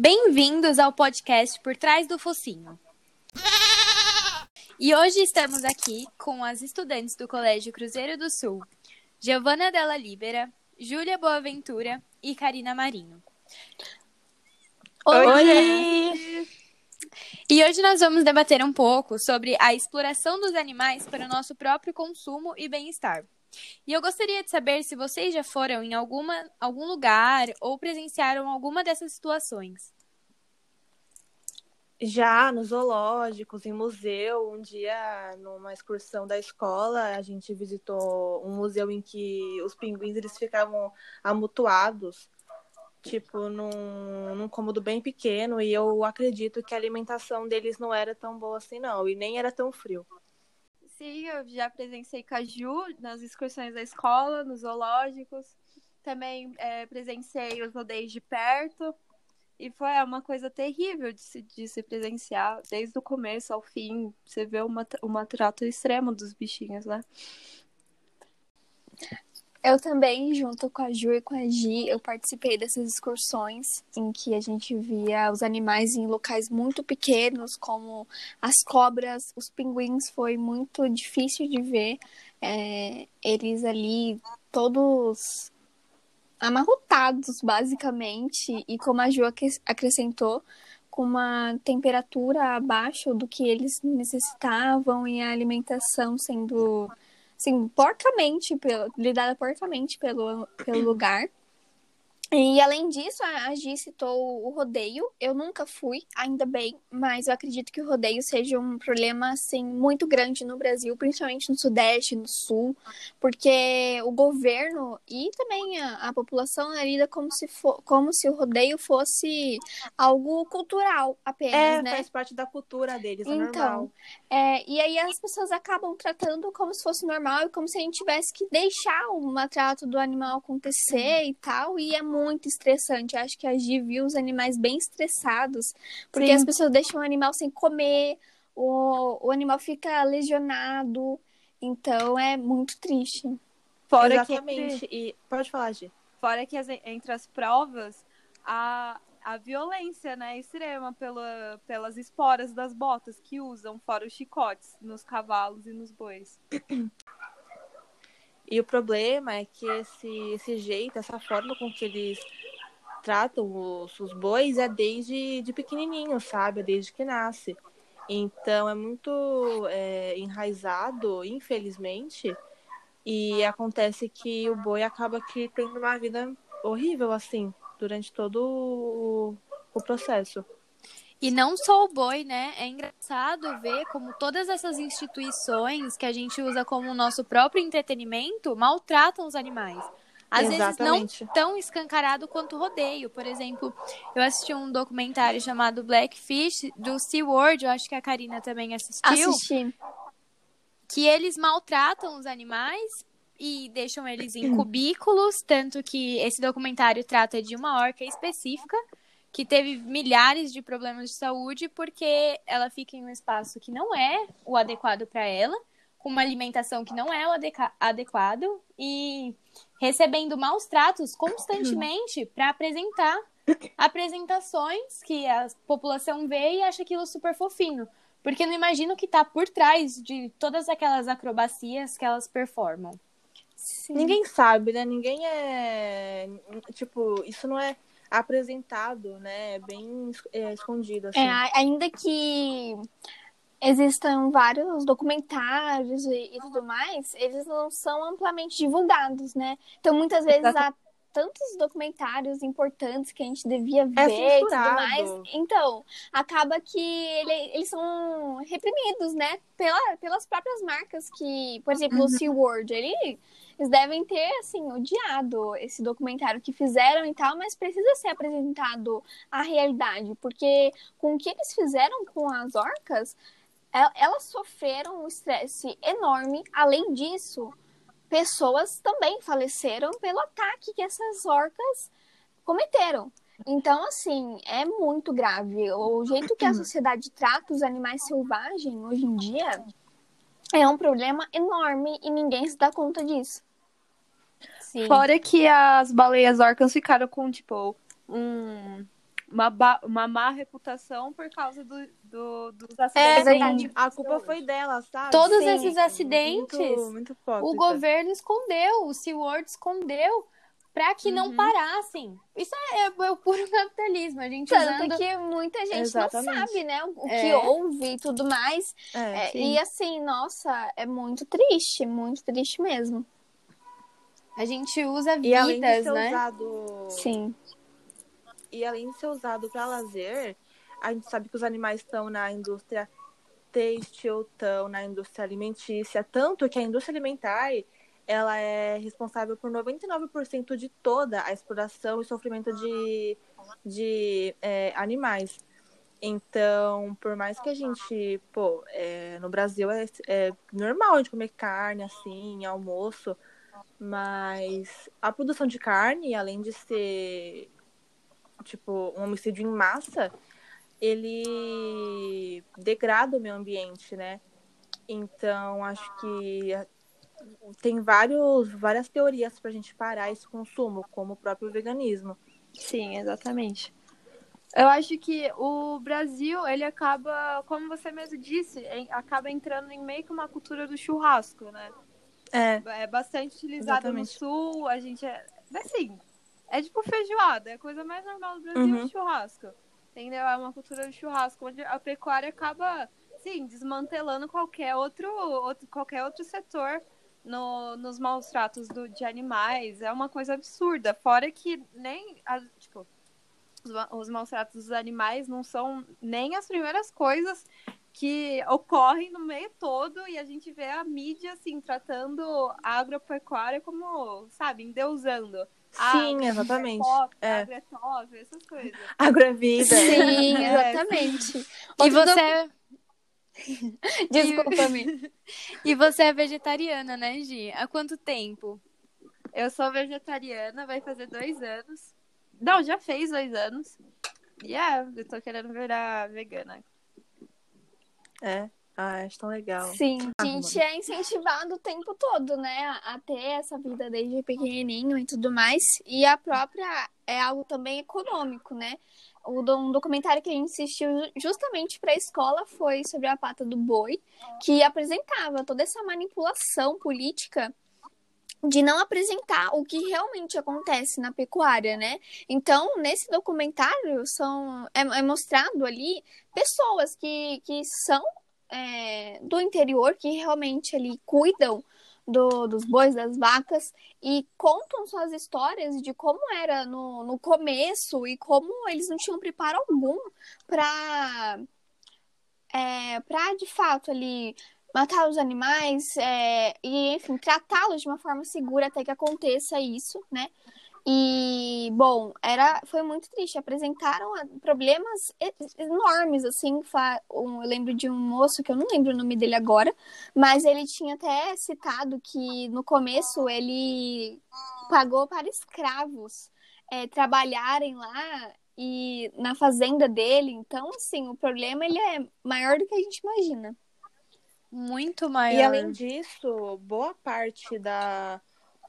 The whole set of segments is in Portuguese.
Bem-vindos ao podcast Por Trás do Focinho. E hoje estamos aqui com as estudantes do Colégio Cruzeiro do Sul, Giovana Della Libera, Júlia Boaventura e Karina Marinho. Oi! Oi! E hoje nós vamos debater um pouco sobre a exploração dos animais para o nosso próprio consumo e bem-estar. E eu gostaria de saber se vocês já foram em alguma, algum lugar ou presenciaram alguma dessas situações. Já nos zoológicos, em museu, um dia numa excursão da escola, a gente visitou um museu em que os pinguins eles ficavam amutuados, tipo num, num cômodo bem pequeno, e eu acredito que a alimentação deles não era tão boa assim não, e nem era tão frio. Sim, eu já presenciei caju nas excursões da escola, nos zoológicos. Também é, presenciei os rodeios de perto. E foi uma coisa terrível de se, de se presenciar, desde o começo ao fim. Você vê uma, uma trato extremo dos bichinhos, né? Eu também, junto com a Ju e com a Gi, eu participei dessas excursões em que a gente via os animais em locais muito pequenos, como as cobras, os pinguins, foi muito difícil de ver. É, eles ali todos amarrotados, basicamente, e como a Ju acrescentou, com uma temperatura abaixo do que eles necessitavam e a alimentação sendo assim, porcamente, pelo, lidada porcamente pelo, pelo lugar. E além disso, a Gi citou o rodeio. Eu nunca fui, ainda bem, mas eu acredito que o rodeio seja um problema assim muito grande no Brasil, principalmente no Sudeste, no Sul, porque o governo e também a, a população né, lida como se for, como se o rodeio fosse algo cultural apenas, é, né? faz parte da cultura deles, é então, normal. É, e aí as pessoas acabam tratando como se fosse normal e como se a gente tivesse que deixar o maltrato do animal acontecer e tal, e é muito muito estressante. Eu acho que a Gi viu os animais bem estressados, porque Sim. as pessoas deixam o animal sem comer, o, o animal fica lesionado. Então é muito triste. Fora Exatamente. Que E pode falar, Gi. Fora que entre as provas, a, a violência, né, extrema pela, pelas esporas das botas que usam, fora os chicotes nos cavalos e nos bois. E o problema é que esse, esse jeito, essa forma com que eles tratam os, os bois é desde de pequenininho, sabe? Desde que nasce. Então é muito é, enraizado, infelizmente, e acontece que o boi acaba que tendo uma vida horrível, assim, durante todo o, o processo. E não só o boi, né? É engraçado ver como todas essas instituições que a gente usa como nosso próprio entretenimento maltratam os animais. Às Exatamente. vezes não tão escancarado quanto o rodeio. Por exemplo, eu assisti um documentário chamado Blackfish do SeaWorld, eu acho que a Karina também assistiu. Assisti. Que eles maltratam os animais e deixam eles em cubículos, tanto que esse documentário trata de uma orca específica que teve milhares de problemas de saúde porque ela fica em um espaço que não é o adequado para ela, com uma alimentação que não é o adequado e recebendo maus tratos constantemente para apresentar apresentações que a população vê e acha aquilo super fofinho. Porque não imagino o que está por trás de todas aquelas acrobacias que elas performam. Sim. Ninguém sabe, né? Ninguém é. Tipo, isso não é apresentado, né? É bem é, escondido. Assim. É, ainda que existam vários documentários e, e, tudo mais, eles não são amplamente divulgados, né? Então, muitas vezes há tantos documentários importantes que a gente devia é ver é e tudo mais. Então, acaba que ele, eles são reprimidos, né? Pela, pelas próprias marcas que, por exemplo, uhum. o SeaWorld, ele eles devem ter, assim, odiado esse documentário que fizeram e tal, mas precisa ser apresentado a realidade, porque com o que eles fizeram com as orcas, é, elas sofreram um estresse enorme. Além disso, pessoas também faleceram pelo ataque que essas orcas cometeram. Então, assim, é muito grave. O jeito que a sociedade trata os animais selvagens hoje em dia é um problema enorme e ninguém se dá conta disso. Sim. Fora que as baleias orcas ficaram com, tipo, um, uma, uma má reputação por causa do, do, dos É acidentes. verdade. A culpa foi dela, sabe? Todos Sim. esses acidentes, Muito, muito o governo escondeu, o SeaWorld escondeu para que não Uhum. parassem. Isso é, é o puro capitalismo, a gente Tanto usando... que muita gente Exatamente. não sabe, né? O o É. que ouve e tudo mais. É, É, e assim, nossa, é muito triste, muito triste mesmo. A gente usa E além de vidas, ser né? usado. Sim. E além de ser usado para lazer, a gente sabe que os animais estão na indústria têxtil, estão na indústria alimentícia, tanto que a indústria alimentar ela é responsável por 99% de toda a exploração e sofrimento de, de é, animais. Então, por mais que a gente, pô, é, no Brasil é, é normal a gente comer carne assim, almoço, mas a produção de carne, além de ser tipo um homicídio em massa, ele degrada o meio ambiente, né? Então, acho que tem vários, várias teorias para a gente parar esse consumo, como o próprio veganismo. Sim, exatamente. Eu acho que o Brasil, ele acaba, como você mesmo disse, acaba entrando em meio que uma cultura do churrasco, né? É, É bastante utilizado no sul, a gente é. Assim, é tipo feijoada, é a coisa mais normal do Brasil, Uhum. o churrasco. Entendeu? É uma cultura do churrasco, onde a pecuária acaba, sim, desmantelando qualquer outro, outro, qualquer outro setor no, nos maus tratos do, de animais. É uma coisa absurda. Fora que nem. a- tipo, os, os maus tratos dos animais não são nem as primeiras coisas que ocorrem no meio todo e a gente vê a mídia assim tratando a agropecuária como, sabe, endeusando. Sim, Ah, exatamente. Pop, É. agro é top, essas coisas. Agro é vida. Sim, É. exatamente. E você, Desculpa-me. e você é vegetariana, né, Gi? Há quanto tempo? Eu sou vegetariana, vai fazer dois anos. Não, já fez dois anos. E é, eu tô querendo virar vegana. É. Ah, acho tão legal. Sim, a Ah, gente é incentivado o tempo todo, né? a- A ter essa vida desde pequenininho e tudo mais. E a própria é algo também econômico, né? Um documentário que a gente assistiu ju- justamente para a escola foi sobre a pata do boi, que apresentava toda essa manipulação política de não apresentar o que realmente acontece na pecuária, né? Então, nesse documentário são é, é mostrado ali pessoas que, que são é, do interior que realmente ali cuidam do- dos bois, das vacas e contam suas histórias de como era no, no começo e como eles não tinham preparo algum para é, para de fato ali matar os animais é, e enfim tratá-los de uma forma segura até que aconteça isso, né? E, bom, era, foi muito triste. Apresentaram ah, problemas enormes, assim. eu lembro de um moço, que eu não lembro o nome dele agora, mas ele tinha até citado que no começo ele pagou para escravos é, trabalharem lá e na fazenda dele. Então, assim, o problema ele é maior do que a gente imagina. Muito maior. E além disso, boa parte da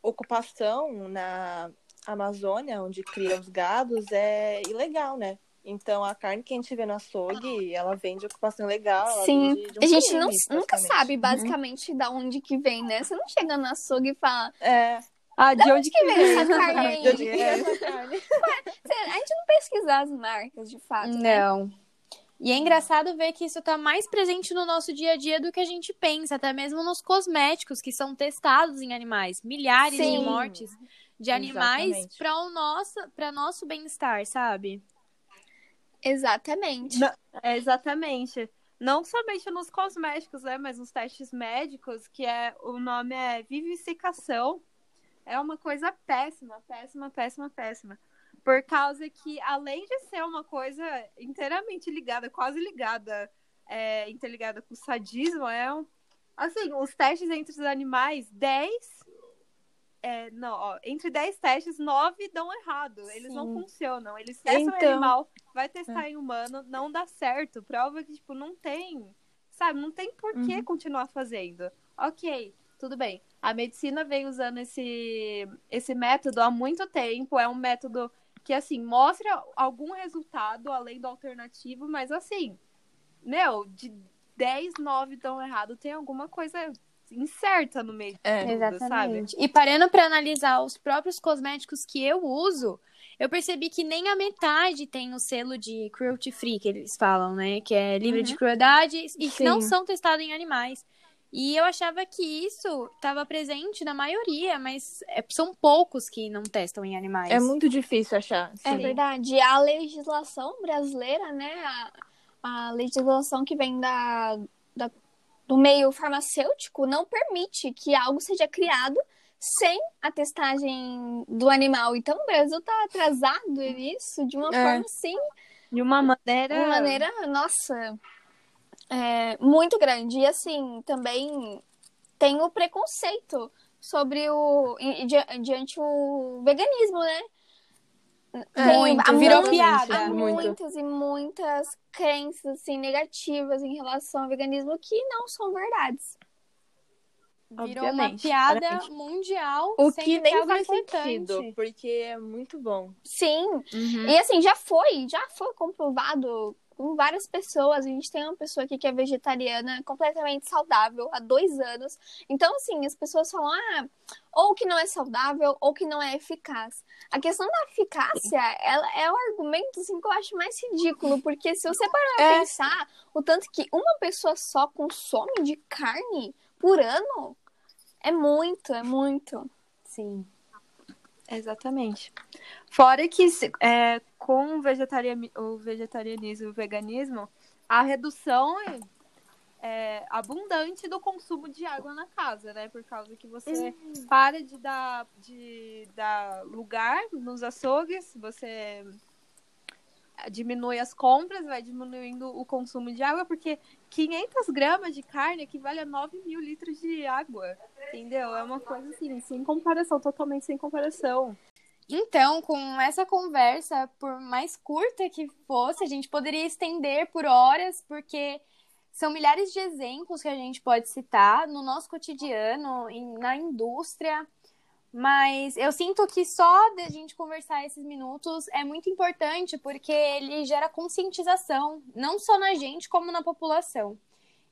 ocupação na Amazônia, onde cria os gados, é ilegal, né? Então a carne que a gente vê no açougue, ela vem de ocupação ilegal. ela Sim, vem de, de um a gente crime, não, nunca sabe basicamente da onde que vem, né? Você não chega no açougue e fala, É, Ah, de onde que vem essa carne aí? de onde que é essa carne? A gente não pesquisa as marcas, de fato, né? Não. E é engraçado ver que isso tá mais presente no nosso dia a dia do que a gente pensa, até mesmo nos cosméticos que são testados em animais. Milhares Sim. de mortes de animais para o nosso, para nosso bem-estar, sabe? Exatamente. Não. É, exatamente. Não somente nos cosméticos, né? Mas nos testes médicos, que é o nome é vivificação. É uma coisa péssima, péssima, péssima, péssima. Por causa que, além de ser uma coisa inteiramente ligada, quase ligada, é, interligada com o sadismo, é um... Assim, os testes entre os animais, 10... É, não, ó, entre 10 testes, 9 dão errado. Eles não Sim. funcionam. Eles testam em Então. animal, vai testar em humano, não dá certo. Prova que, tipo, não tem. Sabe, não tem por que continuar fazendo. Ok, tudo bem. A medicina vem usando esse, esse método há muito tempo. É um método que assim, mostra algum resultado além do alternativo, mas assim, meu, de 10, 9 tão errado, tem alguma coisa incerta no meio É, tudo, sabe? Exatamente. E parando pra analisar os próprios cosméticos que eu uso, eu percebi que nem a metade tem o selo de cruelty free que eles falam, né? Que é livre de crueldade e que Sim. não são testados em animais. E eu achava que isso estava presente na maioria, mas é- são poucos que não testam em animais. É muito difícil achar. É sim. verdade. A legislação brasileira, né? A, a legislação que vem da, da- do meio farmacêutico não permite que algo seja criado sem a testagem do animal. Então o Brasil tá atrasado nisso de uma É. forma assim, De uma maneira. de uma maneira, nossa, é, muito grande. E assim, também tem o preconceito sobre o. di- diante o veganismo, né? Tem- Muito, há virou muitas- piada. Há Muito. muitas e muitas crenças assim, negativas em relação ao veganismo que não são verdades. Virou uma Obviamente, piada obviamente. mundial. O que nem é faz sentido, porque é muito bom. Sim, Uhum. E assim, já foi, já foi comprovado com várias pessoas. A gente tem uma pessoa aqui que é vegetariana, completamente saudável, há dois anos. Então, assim, as pessoas falam, ah, ou que não é saudável, ou que não é eficaz. A questão da eficácia, ela é um argumento, assim, que eu acho mais ridículo, porque se você parar pra É. pensar, o tanto que uma pessoa só consome de carne por ano, é muito, é muito. Sim. Exatamente. Fora que se- é, com o, vegetariani- o vegetarianismo e o veganismo, a redução é, é abundante do consumo de água na casa, né? Por causa que você para de dar, de dar lugar nos açougues, você diminui as compras, vai diminuindo o consumo de água, porque 500 gramas de carne equivale a 9 mil litros de água, entendeu? É uma coisa assim, sem comparação, totalmente sem comparação. Então, com essa conversa, por mais curta que fosse, a gente poderia estender por horas, porque são milhares de exemplos que a gente pode citar no nosso cotidiano, na indústria. Mas eu sinto que só da gente conversar esses minutos é muito importante, porque ele gera conscientização, não só na gente, como na população.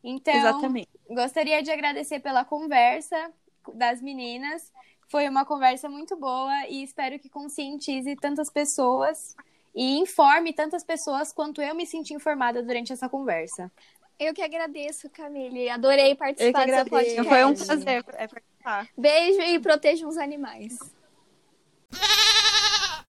Então, Exatamente. gostaria de agradecer pela conversa das meninas. Foi uma conversa muito boa e espero que conscientize tantas pessoas e informe tantas pessoas quanto eu me senti informada durante essa conversa. Eu que agradeço, Camille. Adorei participar agradeço. podcast. Foi um prazer é. Tá. Beijo e protejam os animais.